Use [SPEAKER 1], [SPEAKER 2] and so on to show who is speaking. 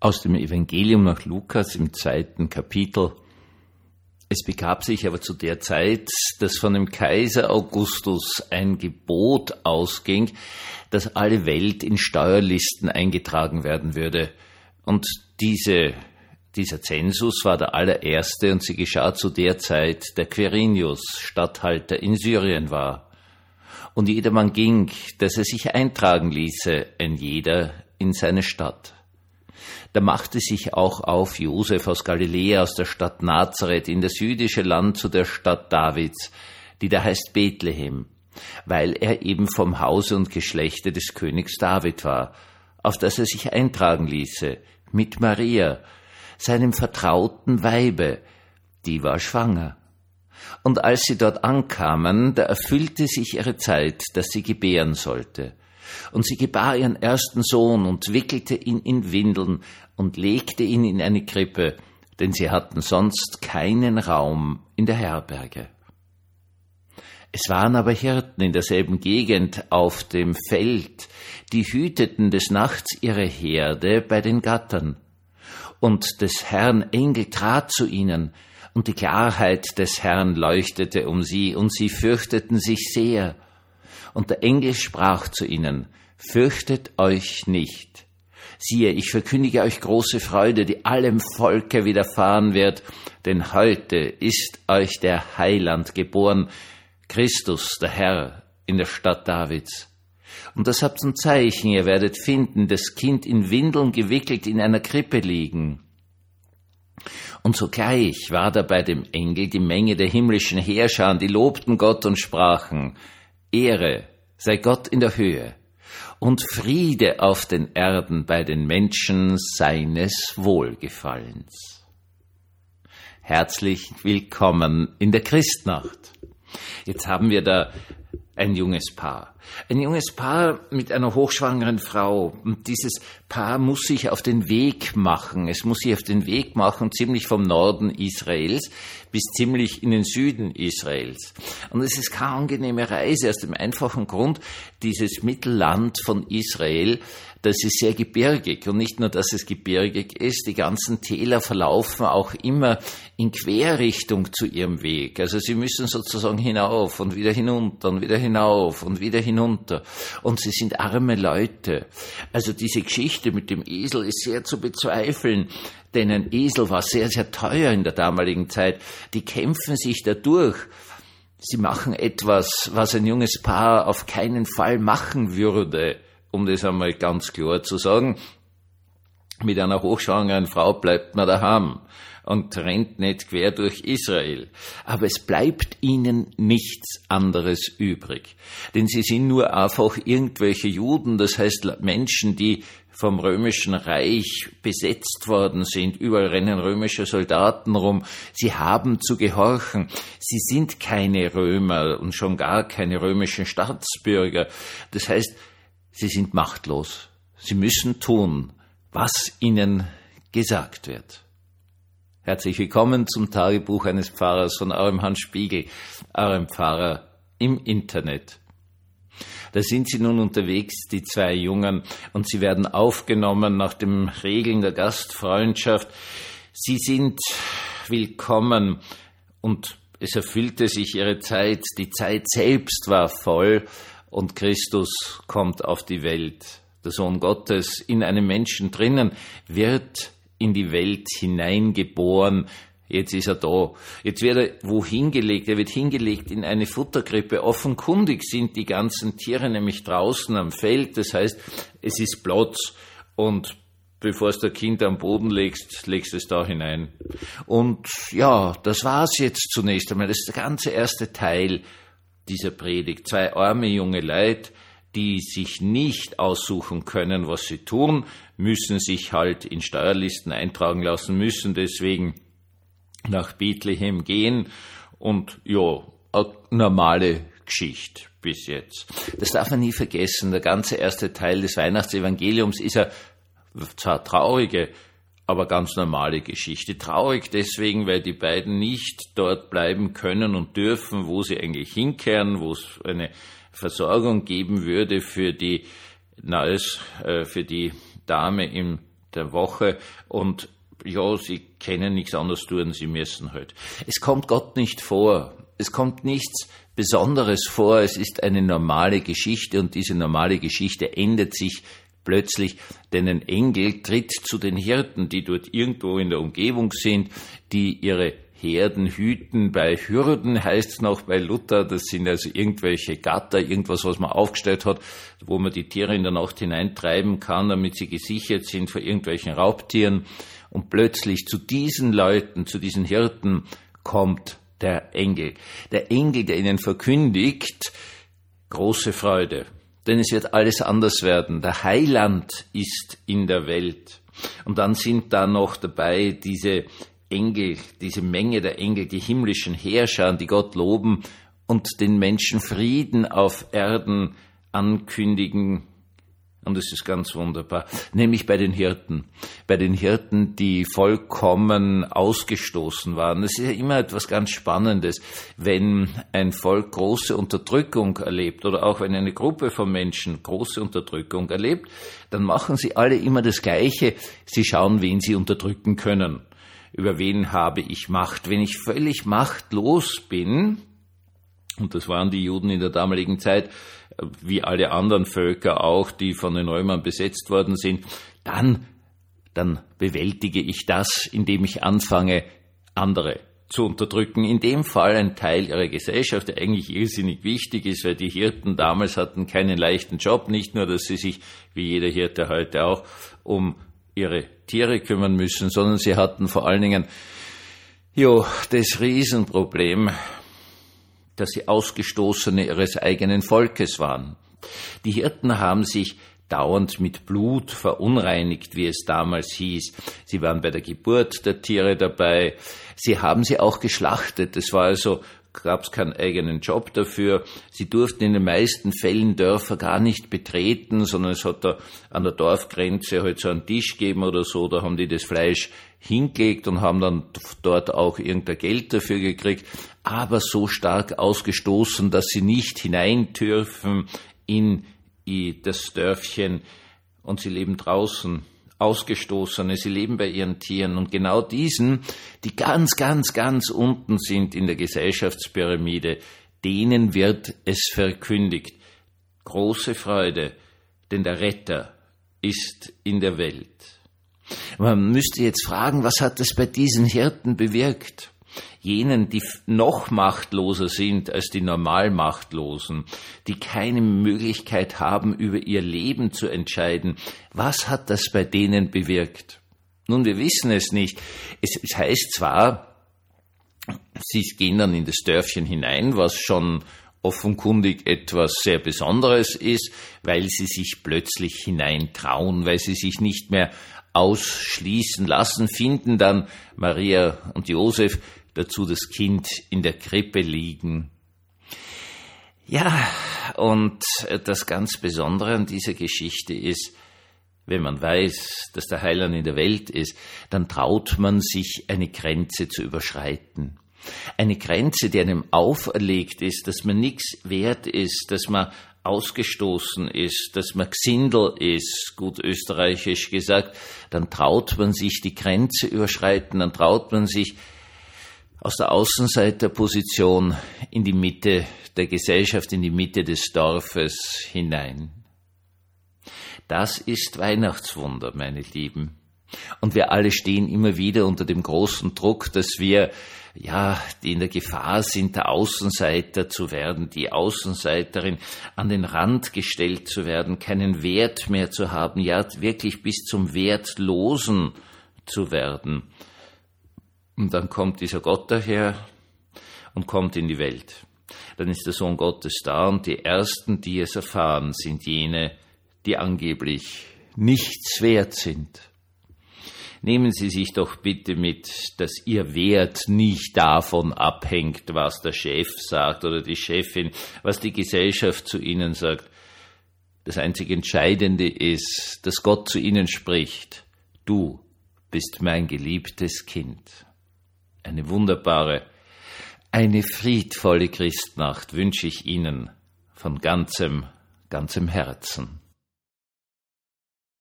[SPEAKER 1] Aus dem Evangelium nach Lukas im zweiten Kapitel. Es begab sich aber zu der Zeit, dass von dem Kaiser Augustus ein Gebot ausging, dass alle Welt in Steuerlisten eingetragen werden würde. Und diese, dieser Zensus war der allererste und sie geschah zu der Zeit, der Quirinius Statthalter in Syrien war. Und jedermann ging, dass er sich eintragen ließe, ein jeder in seine Stadt. Da machte sich auch auf Josef aus Galiläa, aus der Stadt Nazareth in das jüdische Land zu der Stadt Davids, die da heißt Bethlehem, weil er eben vom Hause und Geschlechte des Königs David war, auf das er sich eintragen ließe, mit Maria, seinem vertrauten Weibe, die war schwanger. Und als sie dort ankamen, da erfüllte sich ihre Zeit, dass sie gebären sollte. Und sie gebar ihren ersten Sohn und wickelte ihn in Windeln und legte ihn in eine Krippe, denn sie hatten sonst keinen Raum in der Herberge. Es waren aber Hirten in derselben Gegend auf dem Feld, die hüteten des Nachts ihre Herde bei den Gattern. Und des Herrn Engel trat zu ihnen, und die Klarheit des Herrn leuchtete um sie, und sie fürchteten sich sehr. Und der Engel sprach zu ihnen, Fürchtet euch nicht. Siehe, ich verkündige euch große Freude, die allem Volke widerfahren wird, denn heute ist euch der Heiland geboren, Christus, der Herr, in der Stadt Davids. Und das habt ein Zeichen, ihr werdet finden, das Kind in Windeln gewickelt in einer Krippe liegen. Und sogleich war da bei dem Engel die Menge der himmlischen Herrscher, die lobten Gott und sprachen, Ehre sei Gott in der Höhe und Friede auf den Erden bei den Menschen seines Wohlgefallens. Herzlich willkommen in der Christnacht. Jetzt haben wir da ein junges Paar. Ein junges Paar mit einer hochschwangeren Frau. Und dieses Paar muss sich auf den Weg machen. Es muss sich auf den Weg machen, ziemlich vom Norden Israels bis ziemlich in den Süden Israels. Und es ist keine angenehme Reise aus dem einfachen Grund, dieses Mittelland von Israel das ist sehr gebirgig. Und nicht nur, dass es gebirgig ist, die ganzen Täler verlaufen auch immer in Querrichtung zu ihrem Weg. Also sie müssen sozusagen hinauf und wieder hinunter und wieder hinauf und wieder hinunter. Und sie sind arme Leute. Also diese Geschichte mit dem Esel ist sehr zu bezweifeln denn ein Esel war sehr, sehr teuer in der damaligen Zeit. Die kämpfen sich dadurch. Sie machen etwas, was ein junges Paar auf keinen Fall machen würde um das einmal ganz klar zu sagen, mit einer hochschwangeren Frau bleibt man daheim und rennt nicht quer durch Israel. Aber es bleibt ihnen nichts anderes übrig. Denn sie sind nur einfach irgendwelche Juden, das heißt Menschen, die vom römischen Reich besetzt worden sind. Überall rennen römische Soldaten rum. Sie haben zu gehorchen. Sie sind keine Römer und schon gar keine römischen Staatsbürger. Das heißt, Sie sind machtlos. Sie müssen tun, was ihnen gesagt wird. Herzlich willkommen zum Tagebuch eines Pfarrers von eurem Hans Spiegel, eurem Pfarrer im Internet. Da sind sie nun unterwegs, die zwei Jungen, und sie werden aufgenommen nach den Regeln der Gastfreundschaft. Sie sind willkommen und es erfüllte sich ihre Zeit, die Zeit selbst war voll, und Christus kommt auf die Welt. Der Sohn Gottes in einem Menschen drinnen wird in die Welt hineingeboren. Jetzt ist er da. Jetzt wird er wohin gelegt? Er wird hingelegt in eine Futterkrippe. Offenkundig sind die ganzen Tiere nämlich draußen am Feld. Das heißt, es ist Platz und bevor es der Kind am Boden legst, legst es da hinein. Und ja, das war's jetzt zunächst einmal. Das ist der ganze erste Teil dieser Predigt. Zwei arme junge Leute, die sich nicht aussuchen können, was sie tun, müssen sich halt in Steuerlisten eintragen lassen, müssen deswegen nach Bethlehem gehen und ja, eine normale Geschichte bis jetzt. Das darf man nie vergessen. Der ganze erste Teil des Weihnachtsevangeliums ist ja zwar traurige, aber ganz normale Geschichte. Traurig deswegen, weil die beiden nicht dort bleiben können und dürfen, wo sie eigentlich hinkehren, wo es eine Versorgung geben würde für die Neues, äh, für die Dame im der Woche und ja, sie kennen nichts anderes tun, sie müssen halt. Es kommt Gott nicht vor. Es kommt nichts Besonderes vor. Es ist eine normale Geschichte und diese normale Geschichte ändert sich plötzlich, denn ein Engel tritt zu den Hirten, die dort irgendwo in der Umgebung sind, die ihre Herden hüten. Bei Hürden heißt es noch bei Luther, das sind also irgendwelche Gatter, irgendwas, was man aufgestellt hat, wo man die Tiere in der Nacht hineintreiben kann, damit sie gesichert sind vor irgendwelchen Raubtieren. Und plötzlich zu diesen Leuten, zu diesen Hirten kommt der Engel. Der Engel, der ihnen verkündigt, große Freude. Denn es wird alles anders werden. Der Heiland ist in der Welt. Und dann sind da noch dabei diese Engel, diese Menge der Engel, die himmlischen Herrscher, die Gott loben und den Menschen Frieden auf Erden ankündigen. Und es ist ganz wunderbar, nämlich bei den Hirten, bei den Hirten, die vollkommen ausgestoßen waren. Das ist ja immer etwas ganz Spannendes, wenn ein Volk große Unterdrückung erlebt oder auch wenn eine Gruppe von Menschen große Unterdrückung erlebt, dann machen sie alle immer das Gleiche. Sie schauen, wen sie unterdrücken können über wen habe ich Macht. Wenn ich völlig machtlos bin, und das waren die Juden in der damaligen Zeit, wie alle anderen Völker auch, die von den Römern besetzt worden sind, dann, dann bewältige ich das, indem ich anfange, andere zu unterdrücken. In dem Fall ein Teil ihrer Gesellschaft, der eigentlich irrsinnig wichtig ist, weil die Hirten damals hatten keinen leichten Job, nicht nur, dass sie sich, wie jeder Hirte heute auch, um ihre Tiere kümmern müssen, sondern sie hatten vor allen Dingen jo, das Riesenproblem, dass sie Ausgestoßene ihres eigenen Volkes waren. Die Hirten haben sich dauernd mit Blut verunreinigt, wie es damals hieß. Sie waren bei der Geburt der Tiere dabei. Sie haben sie auch geschlachtet. Es war also gab es keinen eigenen Job dafür. Sie durften in den meisten Fällen Dörfer gar nicht betreten, sondern es hat da an der Dorfgrenze halt so einen Tisch gegeben oder so, da haben die das Fleisch hingelegt und haben dann dort auch irgendein Geld dafür gekriegt, aber so stark ausgestoßen, dass sie nicht hinein dürfen in das Dörfchen. Und sie leben draußen Ausgestoßene, sie leben bei ihren Tieren und genau diesen, die ganz, ganz, ganz unten sind in der Gesellschaftspyramide, denen wird es verkündigt. Große Freude, denn der Retter ist in der Welt. Man müsste jetzt fragen, was hat es bei diesen Hirten bewirkt? Jenen, die noch machtloser sind als die normal Machtlosen, die keine Möglichkeit haben, über ihr Leben zu entscheiden. Was hat das bei denen bewirkt? Nun, wir wissen es nicht. Es, es heißt zwar, sie gehen dann in das Dörfchen hinein, was schon offenkundig etwas sehr Besonderes ist, weil sie sich plötzlich hineintrauen, weil sie sich nicht mehr ausschließen lassen, finden dann Maria und Josef dazu das Kind in der Krippe liegen. Ja, und das ganz Besondere an dieser Geschichte ist, wenn man weiß, dass der Heiland in der Welt ist, dann traut man sich eine Grenze zu überschreiten. Eine Grenze, die einem auferlegt ist, dass man nichts wert ist, dass man ausgestoßen ist, dass man Gsindel ist, gut österreichisch gesagt, dann traut man sich die Grenze überschreiten, dann traut man sich aus der Außenseiterposition in die Mitte der Gesellschaft, in die Mitte des Dorfes hinein. Das ist Weihnachtswunder, meine Lieben. Und wir alle stehen immer wieder unter dem großen Druck, dass wir, ja, die in der Gefahr sind, der Außenseiter zu werden, die Außenseiterin an den Rand gestellt zu werden, keinen Wert mehr zu haben, ja, wirklich bis zum Wertlosen zu werden. Und dann kommt dieser Gott daher und kommt in die Welt. Dann ist der Sohn Gottes da und die Ersten, die es erfahren, sind jene, die angeblich nichts wert sind. Nehmen Sie sich doch bitte mit, dass Ihr Wert nicht davon abhängt, was der Chef sagt oder die Chefin, was die Gesellschaft zu Ihnen sagt. Das einzig Entscheidende ist, dass Gott zu Ihnen spricht. Du bist mein geliebtes Kind eine wunderbare, eine friedvolle Christnacht wünsche ich Ihnen von ganzem, ganzem Herzen.